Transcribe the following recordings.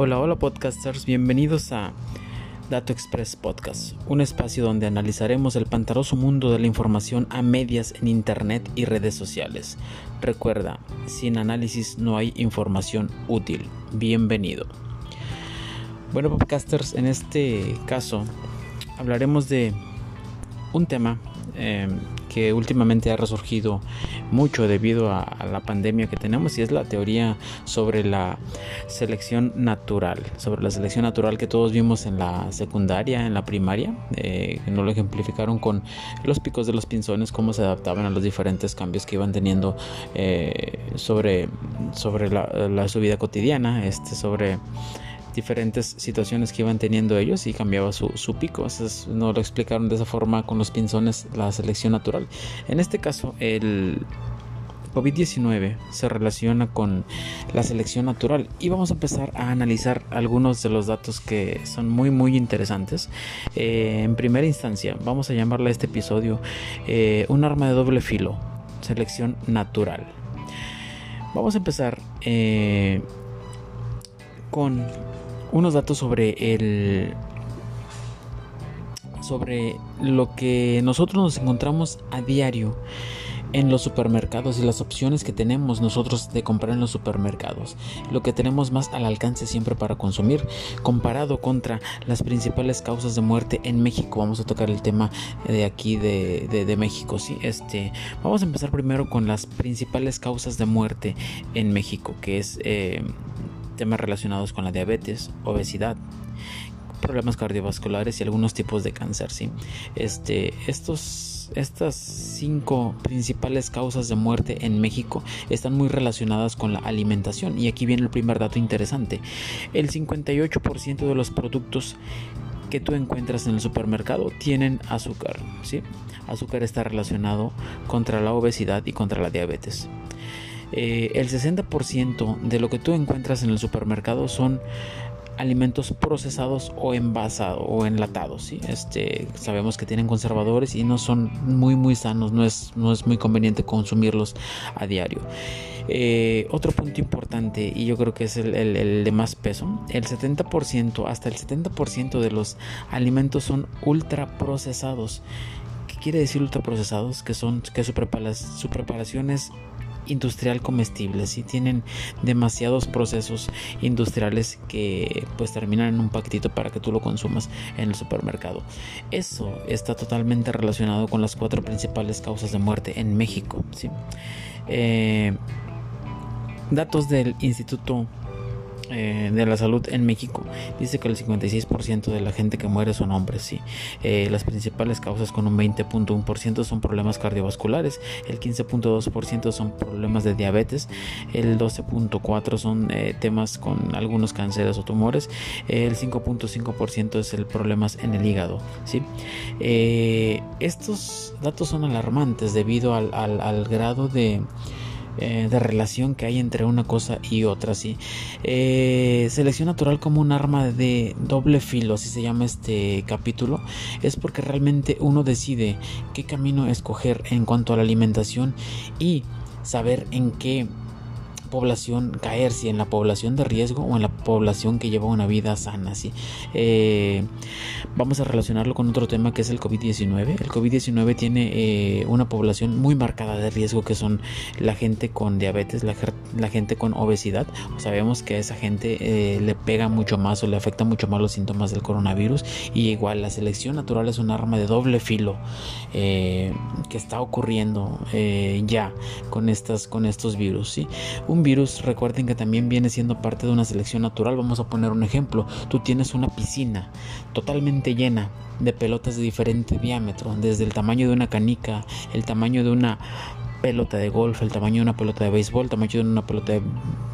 Hola, hola podcasters, bienvenidos a Dato Express Podcast, un espacio donde analizaremos el pantaroso mundo de la información a medias en Internet y redes sociales. Recuerda, sin análisis no hay información útil. Bienvenido. Bueno, podcasters, en este caso hablaremos de un tema eh, que últimamente ha resurgido mucho debido a, la pandemia que tenemos y es la teoría sobre la selección natural, sobre la selección natural que todos vimos en la secundaria, en la primaria, eh, que nos lo ejemplificaron con los picos de los pinzones, cómo se adaptaban a los diferentes cambios que iban teniendo eh, sobre, sobre la, su vida cotidiana, este, sobre diferentes situaciones que iban teniendo ellos y cambiaba su, pico. Eso no lo explicaron de esa forma con los pinzones, la selección natural. En este caso, el COVID-19 se relaciona con la selección natural y vamos a empezar a analizar algunos de los datos que son muy muy interesantes. Eh, en primera instancia, vamos a llamarle a este episodio eh, un arma de doble filo, selección natural. Vamos a empezar eh, con unos datos sobre el sobre lo que nosotros nos encontramos a diario en los supermercados y las opciones que tenemos nosotros de comprar en los supermercados, lo que tenemos más al alcance siempre para consumir, comparado contra las principales causas de muerte en México. Vamos a tocar el tema de aquí de, México, sí. Este, vamos a empezar primero con las principales causas de muerte en México, que es eh, temas relacionados con la diabetes, obesidad, problemas cardiovasculares y algunos tipos de cáncer. ¿sí? Este, estos, estas cinco principales causas de muerte en México están muy relacionadas con la alimentación. Y aquí viene el primer dato interesante. El 58% de los productos que tú encuentras en el supermercado tienen azúcar. ¿sí? Azúcar está relacionado contra la obesidad y contra la diabetes. Eh, el 60% de lo que tú encuentras en el supermercado son alimentos procesados o envasados o enlatados. ¿sí? Este, sabemos que tienen conservadores y no son muy muy sanos, no es, no es muy conveniente consumirlos a diario. Eh, otro punto importante y yo creo que es el, el de más peso, el 70% hasta el 70% de los alimentos son ultra procesados. ¿Qué quiere decir ultra procesados? Que son que su, su preparación es industrial comestibles y tienen demasiados procesos industriales que pues terminan en un paquetito para que tú lo consumas en el supermercado. Eso está totalmente relacionado con las cuatro principales causas de muerte en México. ¿sí? Eh, datos del Instituto eh, de la salud en México dice que el 56% de la gente que muere son hombres. ¿sí? Eh, las principales causas con un 20.1% son problemas cardiovasculares, el 15.2% son problemas de diabetes, el 12.4% son eh, temas con algunos cánceres o tumores, el 5.5% es el problemas en el hígado. ¿sí? estos datos son alarmantes debido al grado de eh, de relación que hay entre una cosa y otra. ¿sí? Eh, selección natural como un arma de doble filo, así se llama este capítulo, es porque realmente uno decide qué camino escoger en cuanto a la alimentación y saber en qué población caer, si en la población de riesgo o en la población que lleva una vida sana. ¿sí? Eh, vamos a relacionarlo con otro tema que es el COVID-19. El COVID-19 tiene eh, una población muy marcada de riesgo que son la gente con diabetes, la, gente con obesidad. Sabemos que a esa gente eh, le pega mucho más o le afecta mucho más los síntomas del coronavirus. Y igual la selección natural es un arma de doble filo que está ocurriendo ya con, estas, con estos virus. ¿sí? Un virus, recuerden que también viene siendo parte de una selección natural. Vamos a poner un ejemplo. Tú tienes una piscina totalmente llena de pelotas de diferente diámetro, desde el tamaño de una canica, el tamaño de una pelota de golf, el tamaño de una pelota de béisbol, el tamaño de una pelota de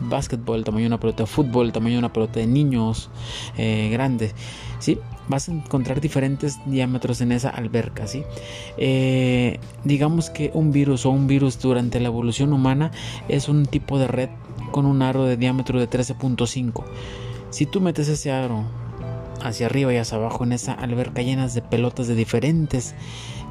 básquetbol, el tamaño de una pelota de fútbol, el tamaño de una pelota de niños eh, grandes. ¿sí? Vas a encontrar diferentes diámetros en esa alberca. ¿sí? Eh, digamos que un virus o un virus durante la evolución humana es un tipo de red con un aro de diámetro de 13.5. Si tú metes ese aro hacia arriba y hacia abajo en esa alberca llenas de pelotas de diferentes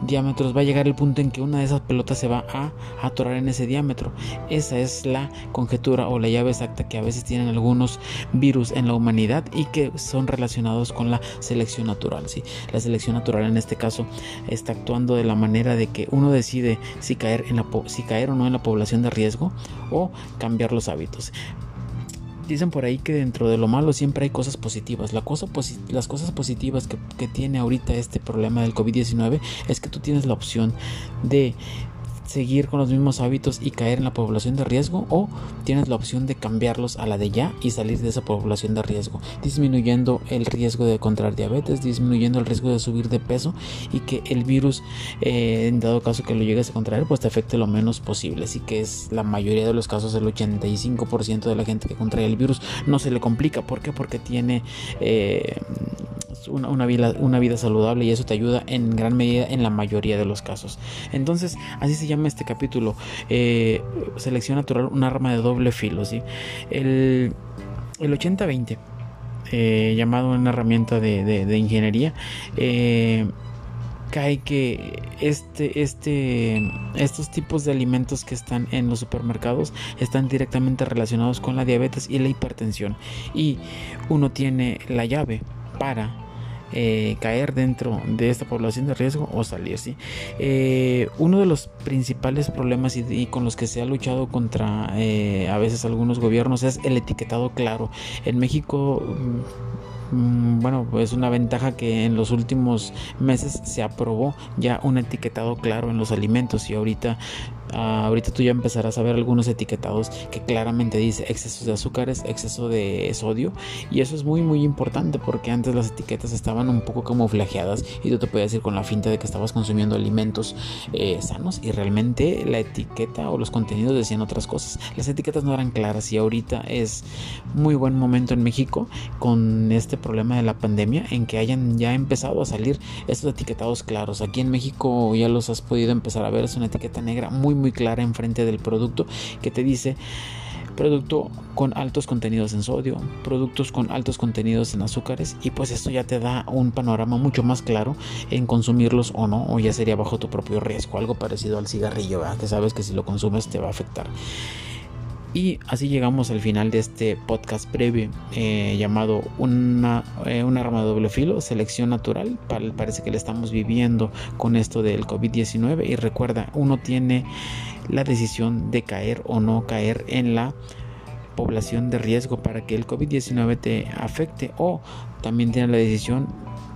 diámetros va a llegar el punto en que una de esas pelotas se va a atorar en ese diámetro. Esa es la conjetura o la llave exacta que a veces tienen algunos virus en la humanidad y que son relacionados con la selección natural. ¿sí? La selección natural en este caso está actuando de la manera de que uno decide si caer, en la, si caer o no en la población de riesgo o cambiar los hábitos dicen por ahí que dentro de lo malo siempre hay cosas positivas. La cosa las cosas positivas que, que tiene ahorita este problema del COVID-19 es que tú tienes la opción de seguir con los mismos hábitos y caer en la población de riesgo o tienes la opción de cambiarlos a la de ya y salir de esa población de riesgo, disminuyendo el riesgo de contraer diabetes, disminuyendo el riesgo de subir de peso y que el virus, eh, en dado caso que lo llegues a contraer, pues te afecte lo menos posible. Así que es la mayoría de los casos, el 85% de la gente que contrae el virus no se le complica. ¿Por qué? Porque tiene eh, una, vida, una vida saludable y eso te ayuda en gran medida en la mayoría de los casos. Entonces, así se llama este capítulo, eh, selección natural, un arma de doble filo. ¿sí? El, el 80-20, eh, llamado una herramienta de, ingeniería, eh, cae que este, este, estos tipos de alimentos que están en los supermercados están directamente relacionados con la diabetes y la hipertensión. Y uno tiene la llave para eh, caer dentro de esta población de riesgo o salir. ¿sí? Eh, uno de los principales problemas y, con los que se ha luchado contra eh, a veces algunos gobiernos es el etiquetado claro. En México mm, bueno, pues una ventaja que en los últimos meses se aprobó ya un etiquetado claro en los alimentos y ahorita Ah, ahorita tú ya empezarás a ver algunos etiquetados que claramente dice exceso de azúcares, exceso de sodio y eso es muy muy importante porque antes las etiquetas estaban un poco camuflajeadas y tú te podías ir con la finta de que estabas consumiendo alimentos eh, sanos y realmente la etiqueta o los contenidos decían otras cosas. Las etiquetas no eran claras y ahorita es muy buen momento en México con este problema de la pandemia en que hayan ya empezado a salir estos etiquetados claros. Aquí en México ya los has podido empezar a ver, es una etiqueta negra muy muy clara enfrente del producto que te dice producto con altos contenidos en sodio, productos con altos contenidos en azúcares y pues esto ya te da un panorama mucho más claro en consumirlos o no o ya sería bajo tu propio riesgo, algo parecido al cigarrillo, que sabes que si lo consumes te va a afectar. Y así llegamos al final de este podcast breve eh, llamado una, eh, un arma de doble filo, selección natural. Parece que le estamos viviendo con esto del COVID-19. Y recuerda, uno tiene la decisión de caer o no caer en la población de riesgo para que el COVID-19 te afecte o también tiene la decisión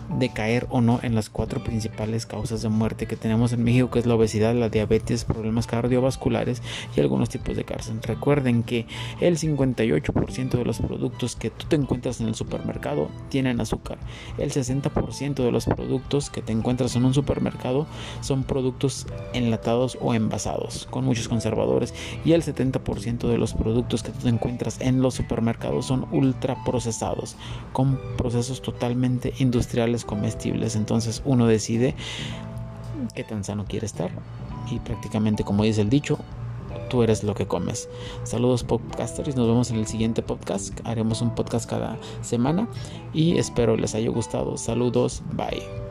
de caer o no en las cuatro principales causas de muerte que tenemos en México, que es la obesidad, la diabetes, problemas cardiovasculares y algunos tipos de cárcel. Recuerden que el 58% de los productos que tú te encuentras en el supermercado tienen azúcar. El 60% de los productos que te encuentras en un supermercado son productos enlatados o envasados con muchos conservadores y el 70% de los productos que tú te encuentras en los supermercados son ultra procesados con procesos totalmente industriales comestibles. Entonces uno decide qué tan sano quiere estar. Y prácticamente como dice el dicho, tú eres lo que comes. Saludos podcasters, nos vemos en el siguiente podcast. Haremos un podcast cada semana y espero les haya gustado. Saludos, bye.